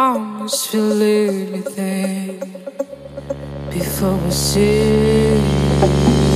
I must feel everything before we say.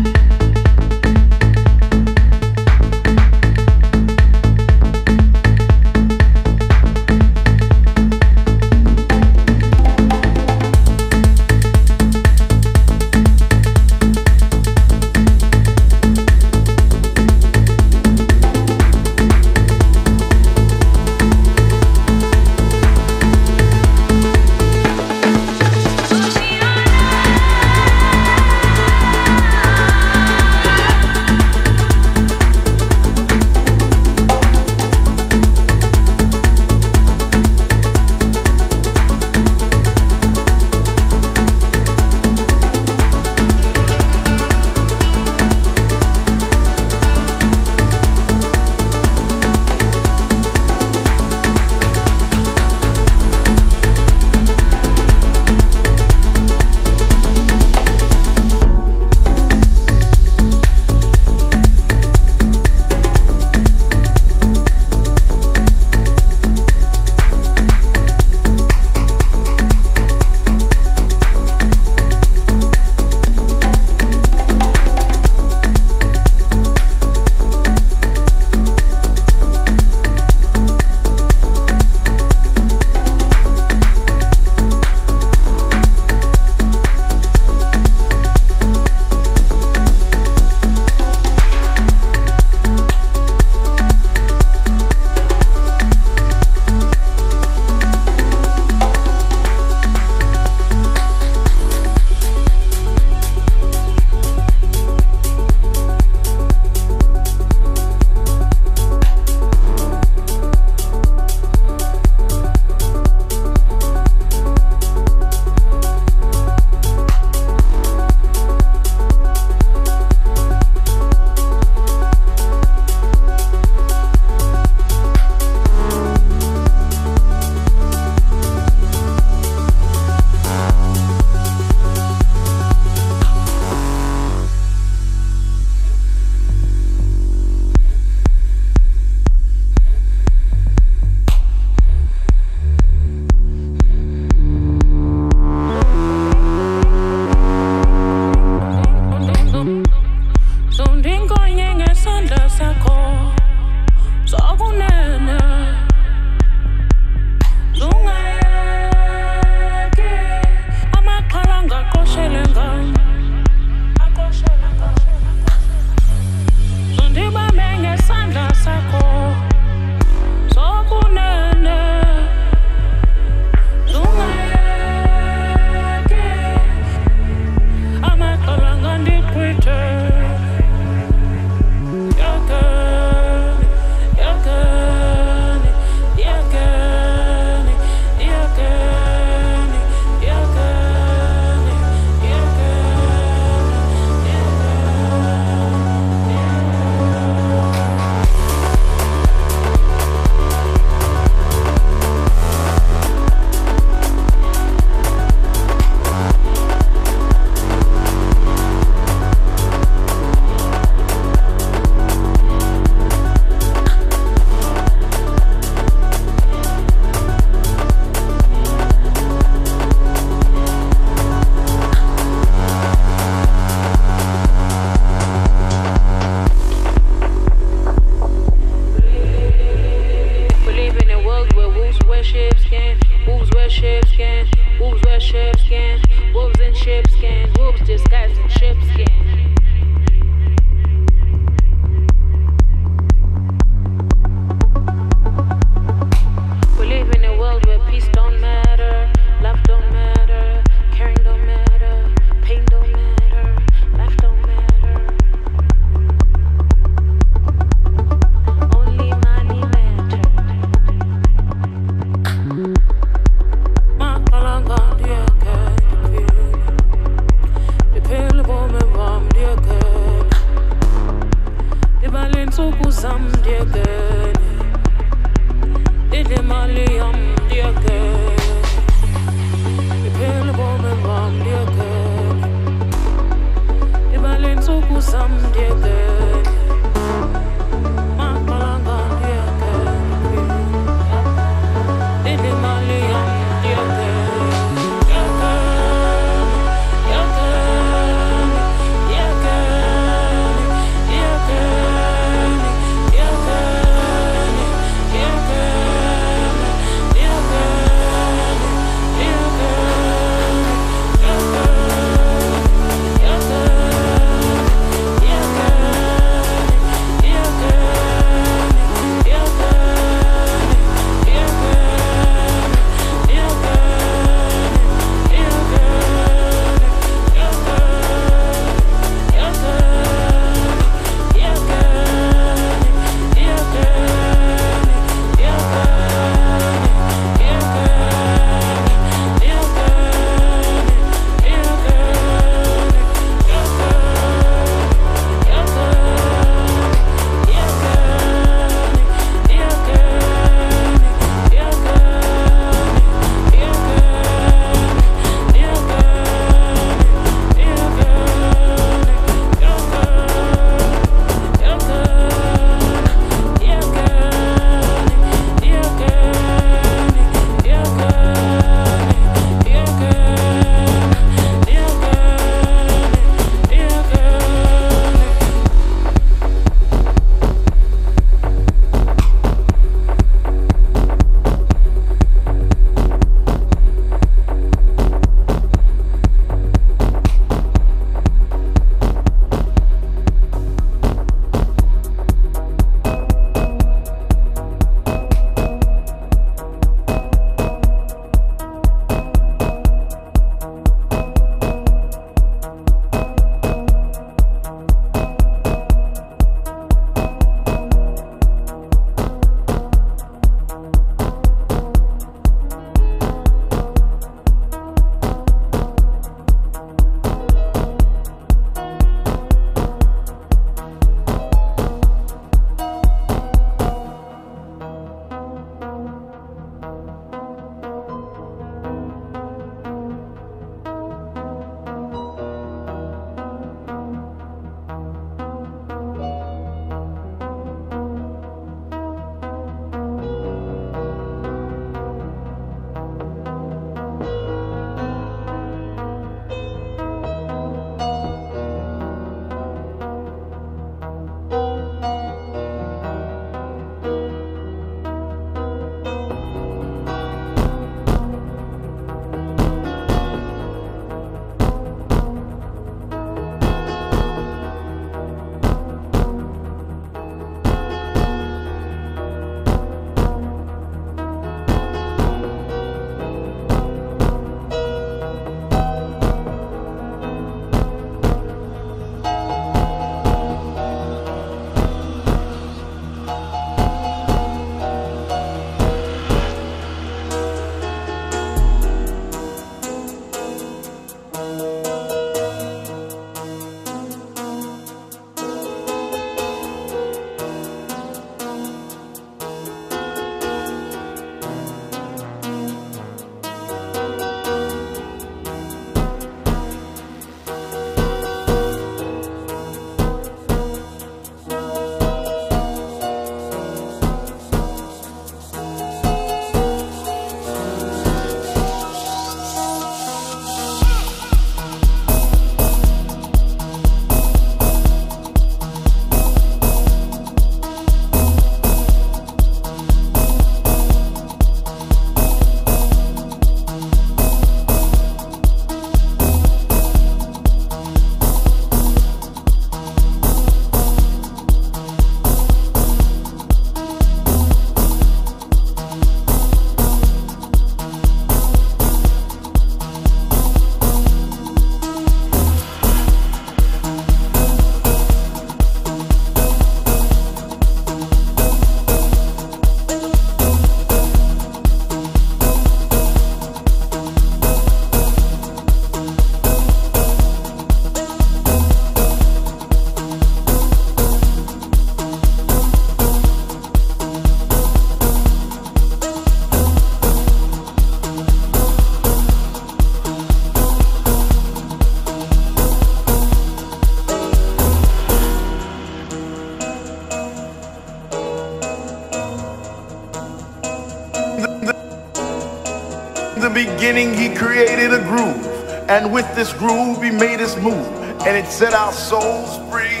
And with this groove, he made his move. And it set our souls free.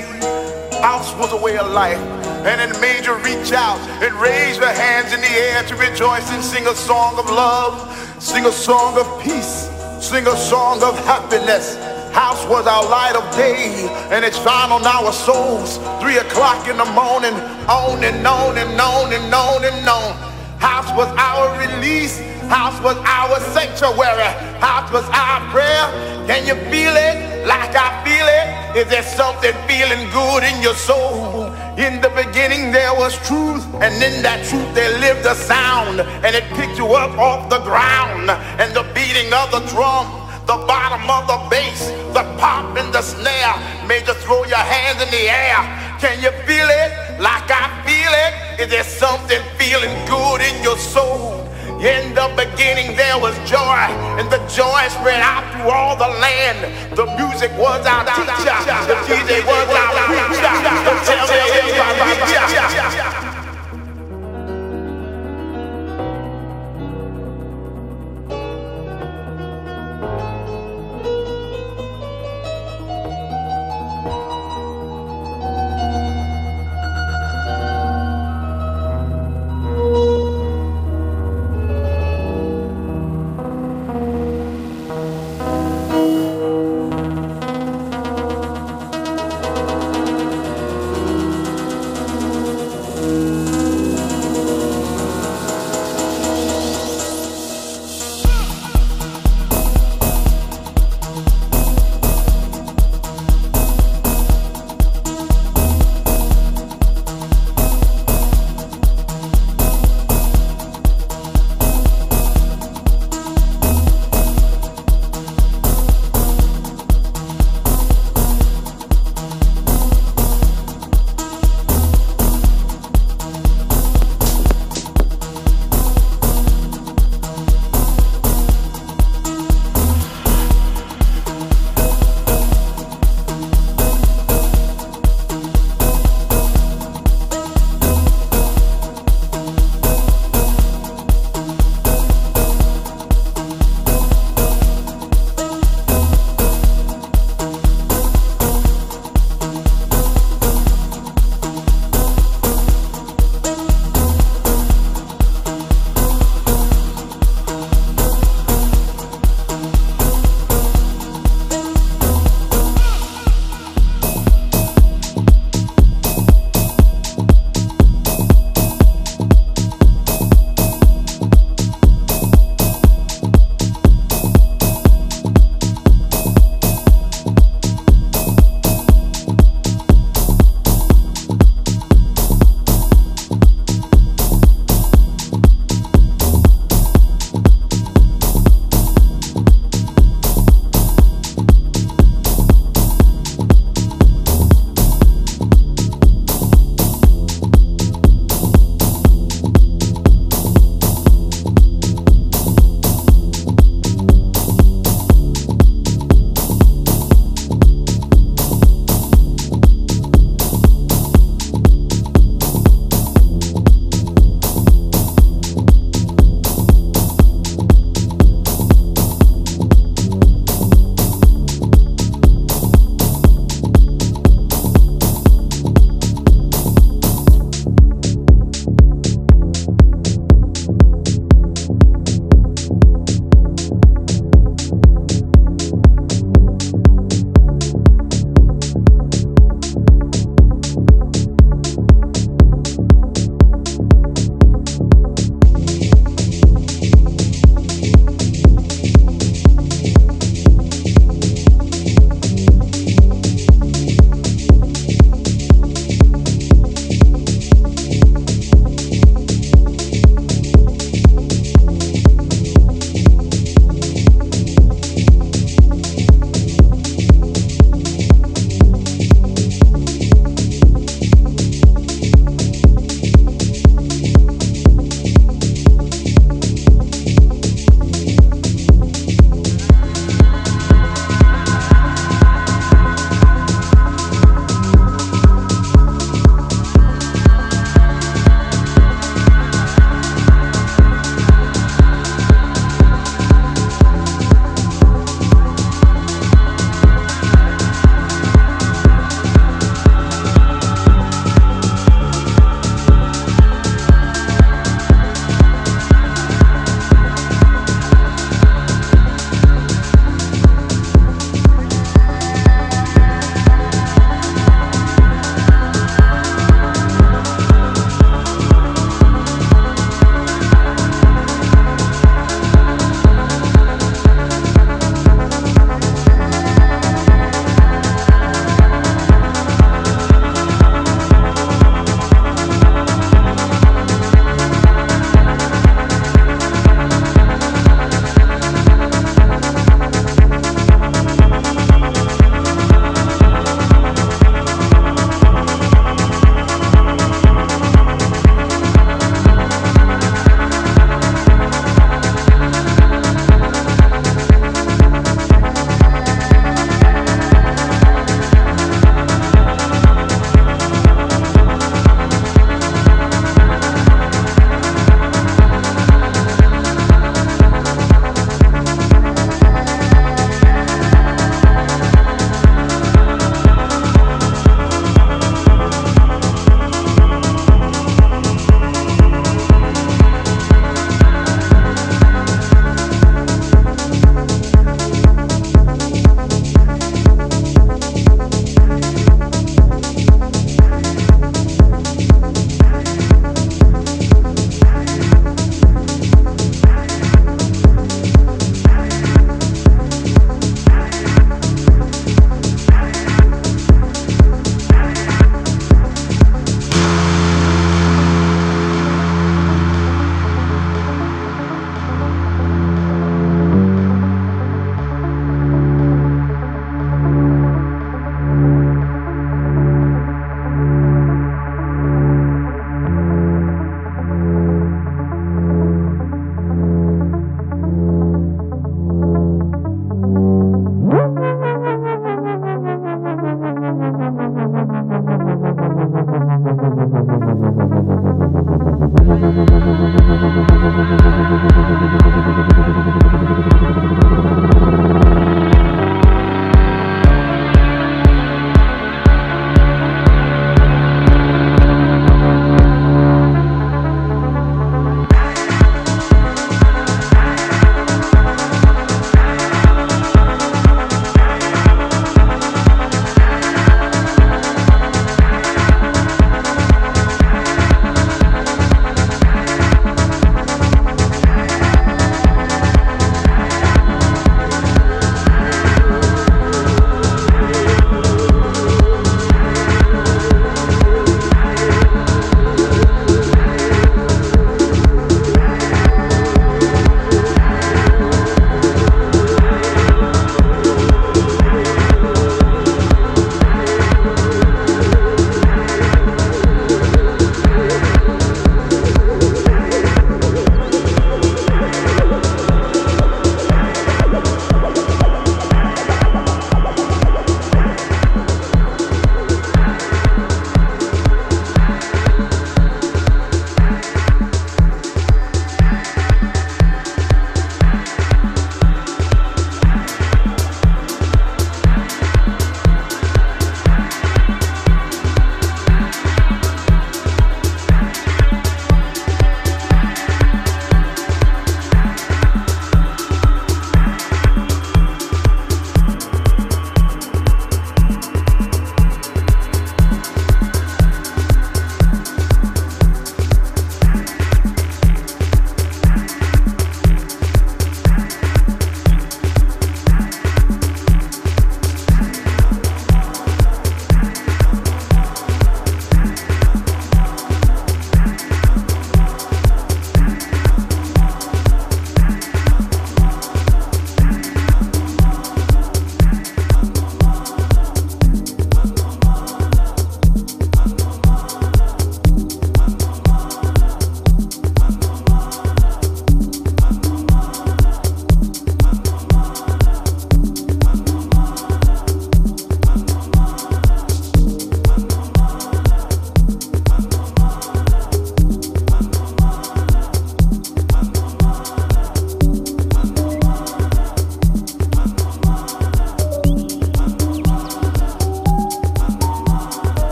House was a way of life. And it made you reach out and raise your hands in the air to rejoice and sing a song of love, sing a song of peace, sing a song of happiness. House was our light of day, and it shone on our souls. Three o'clock in the morning, on and on and on and on and on. House was our release. House was our sanctuary. House was our prayer. Can you feel it like I feel it? Is there something feeling good in your soul? In the beginning there was truth, and in that truth there lived a sound, and it picked you up off the ground, and the beating of the drum the bottom of the bass, the pop and the snare made you throw your hands in the air. Can you feel it like I feel it? Is there something feeling good in your soul? In the beginning there was joy, and the joy spread out through all the land. The music was our teacher, the DJ was our preacher. Everybody,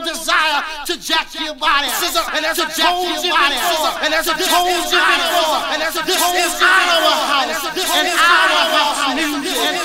desire to jack your body. And there's a jack your body. And there's a hold your body. And there's a hold your body. And out of our music. And